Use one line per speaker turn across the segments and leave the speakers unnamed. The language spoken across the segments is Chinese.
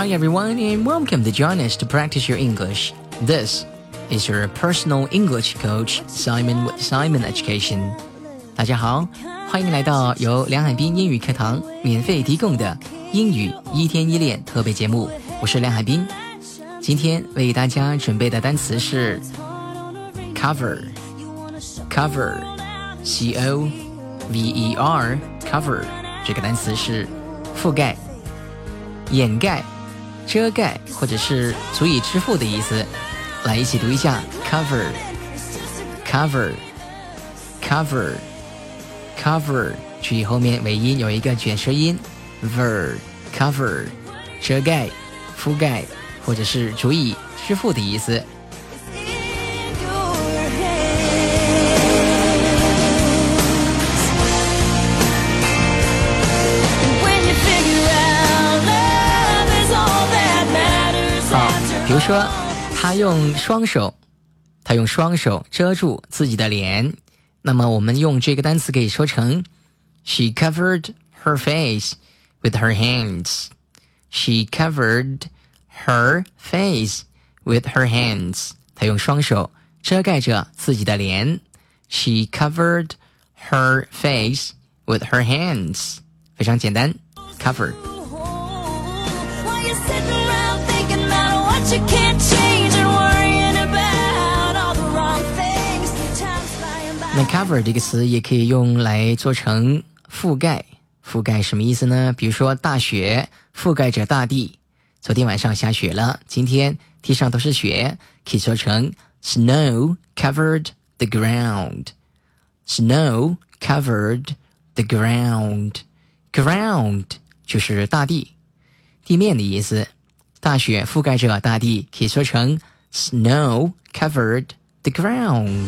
Hi everyone and welcome to join us to practice your English. This is your personal English coach Simon with Simon Education. 大家好，欢迎来到由梁海滨英语课堂免费提供的英语一天一练特别节目。我是梁海滨，今天为大家准备的单词是 cover，cover，c o v e r cover 这个单词是覆盖、掩盖。 遮盖或者是足以支付的意思，来一起读一下。Cover，cover，cover，cover，注意后面尾音有一个卷舌音，ver，cover，遮盖、覆盖或者是足以支付的意思。说，他用双手，他用双手遮住自己的脸。那么我们用这个单词可以说成：She covered her face with her hands. She covered her face with her hands. 她用双手遮盖着自己的脸。She covered her face with her hands. 非常简单，cover。那 cover 这个词也可以用来做成覆盖，覆盖什么意思呢？比如说大雪覆盖着大地，昨天晚上下雪了，今天地上都是雪，可以说成 snow covered the ground。snow covered the ground，ground 就是大地、地面的意思。 大雪覆盖着大地，可以说成 snow covered the ground。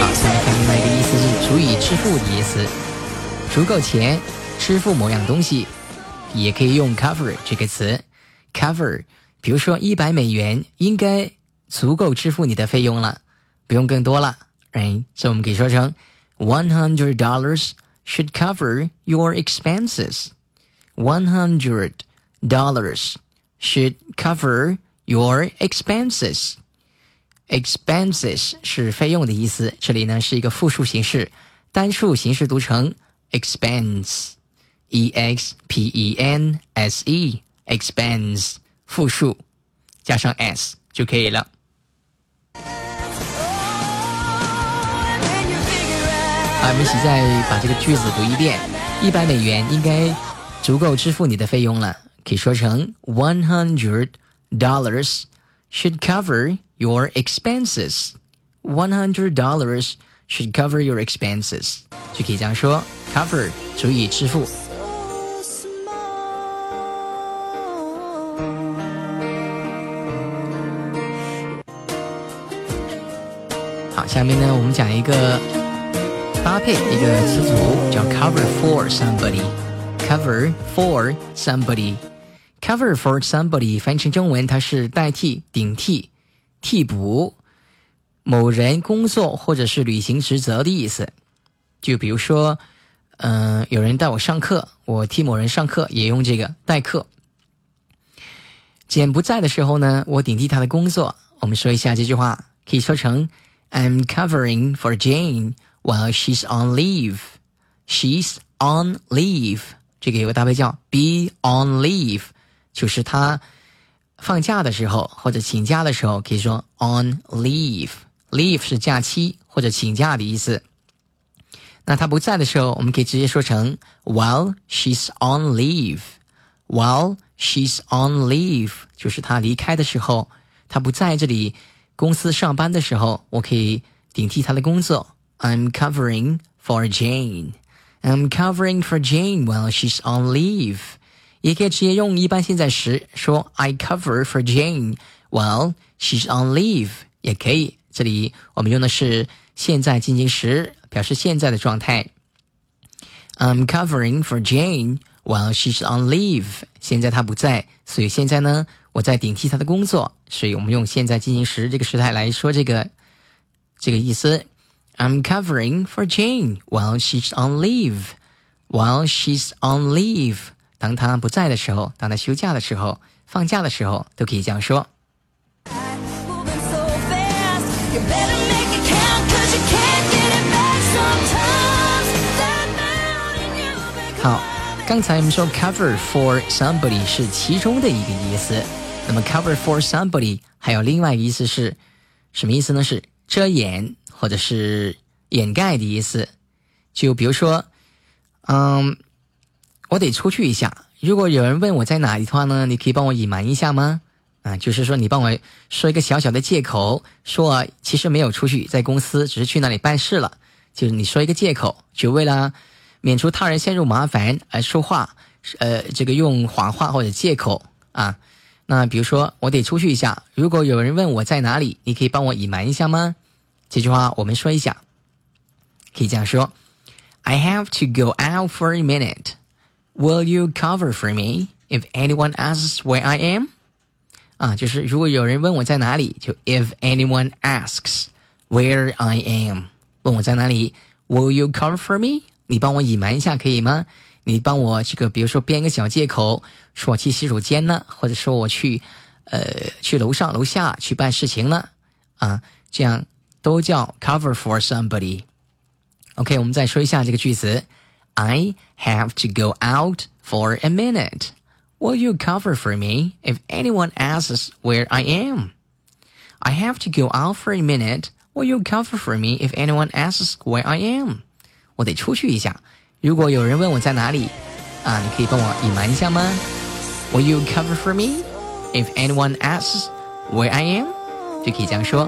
好，再看另外一个意思是足以支付的意思，足够钱支付某样东西，也可以用 cover 这个词。cover，比如说一百美元应该足够支付你的费用了，不用更多了。right? So 我们可以说成 one hundred dollars should cover your expenses. One hundred dollars should cover your expenses. Expenses 是费用的意思，这里呢是一个复数形式，单数形式读成 expense，e x p e n s e，expense 复数加上 s 就可以了。 我们一起再把这个句子读一遍。一百美元应该足够支付你的费用了，可以说成 One hundred dollars should cover your expenses. One hundred dollars should cover your expenses，就可以这样说，cover 足以支付。好，下面呢，我们讲一个。搭配一个词组叫 cover for somebody，cover for somebody，cover for somebody 翻译成中文，它是代替、顶替、替补某人工作或者是履行职责的意思。就比如说，嗯，有人带我上课，我替某人上课，也用这个代课。简不在的时候呢，我顶替他的工作。我们说一下这句话，可以说成 I'm covering for Jane。While she's on leave. She's on leave. 这个有个搭配叫 be on leave，就是她放假的时候或者请假的时候，可以说 on leave。leave 是假期或者请假的意思。那她不在的时候，我们可以直接说成 while she's on leave。while she's on leave，就是她离开的时候，她不在这里公司上班的时候，我可以顶替她的工作。I'm covering for Jane. I'm covering for Jane while she's on leave. 也可以直接用一般现在时说 I cover for Jane while she's on leave 也可以。这里我们用的是现在进行时，表示现在的状态。I'm covering for Jane while she's on leave。现在她不在，所以现在呢，我在顶替她的工作，所以我们用现在进行时这个时态来说这个这个意思。 I'm covering for Jane while she's on leave. While she's on leave，当她不在的时候，当她休假的时候，放假的时候，都可以这样说。好，刚才我们说 cover for somebody 是其中的一个意思，那么 cover for somebody 还有另外一个意思是什么意思呢？是遮掩或者是掩盖的意思。就比如说，嗯，我得出去一下，如果有人问我在哪里的话呢，你可以帮我隐瞒一下吗？啊，就是说你帮我说一个小小的借口，说其实没有出去，在公司，只是去那里办事了。就是你说一个借口，就为了。免除他人陷入麻烦而说话，呃，这个用谎话或者借口啊。那比如说，我得出去一下，如果有人问我在哪里，你可以帮我隐瞒一下吗？这句话我们说一下，可以这样说：I have to go out for a minute. Will you cover for me if anyone asks where I am？啊，就是如果有人问我在哪里，就 If anyone asks where I am，问我在哪里，Will you cover for me？你帮我隐瞒一下可以吗？你帮我这个，比如说编一个小借口，说我去洗手间呢，或者说我去，呃，去楼上楼下去办事情了，啊，这样都叫 cover for somebody。OK，我们再说一下这个句子：I have to go out for a minute. Will you cover for me if anyone asks where I am? I have to go out for a minute. Will you cover for me if anyone asks where I am? 我得出去一下，如果有人问我在哪里，啊，你可以帮我隐瞒一下吗？Will you cover for me if anyone asks where I am？就可以这样说。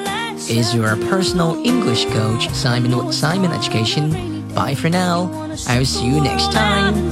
is your personal English coach Simon with Simon Education. Bye for now. I'll see you next time.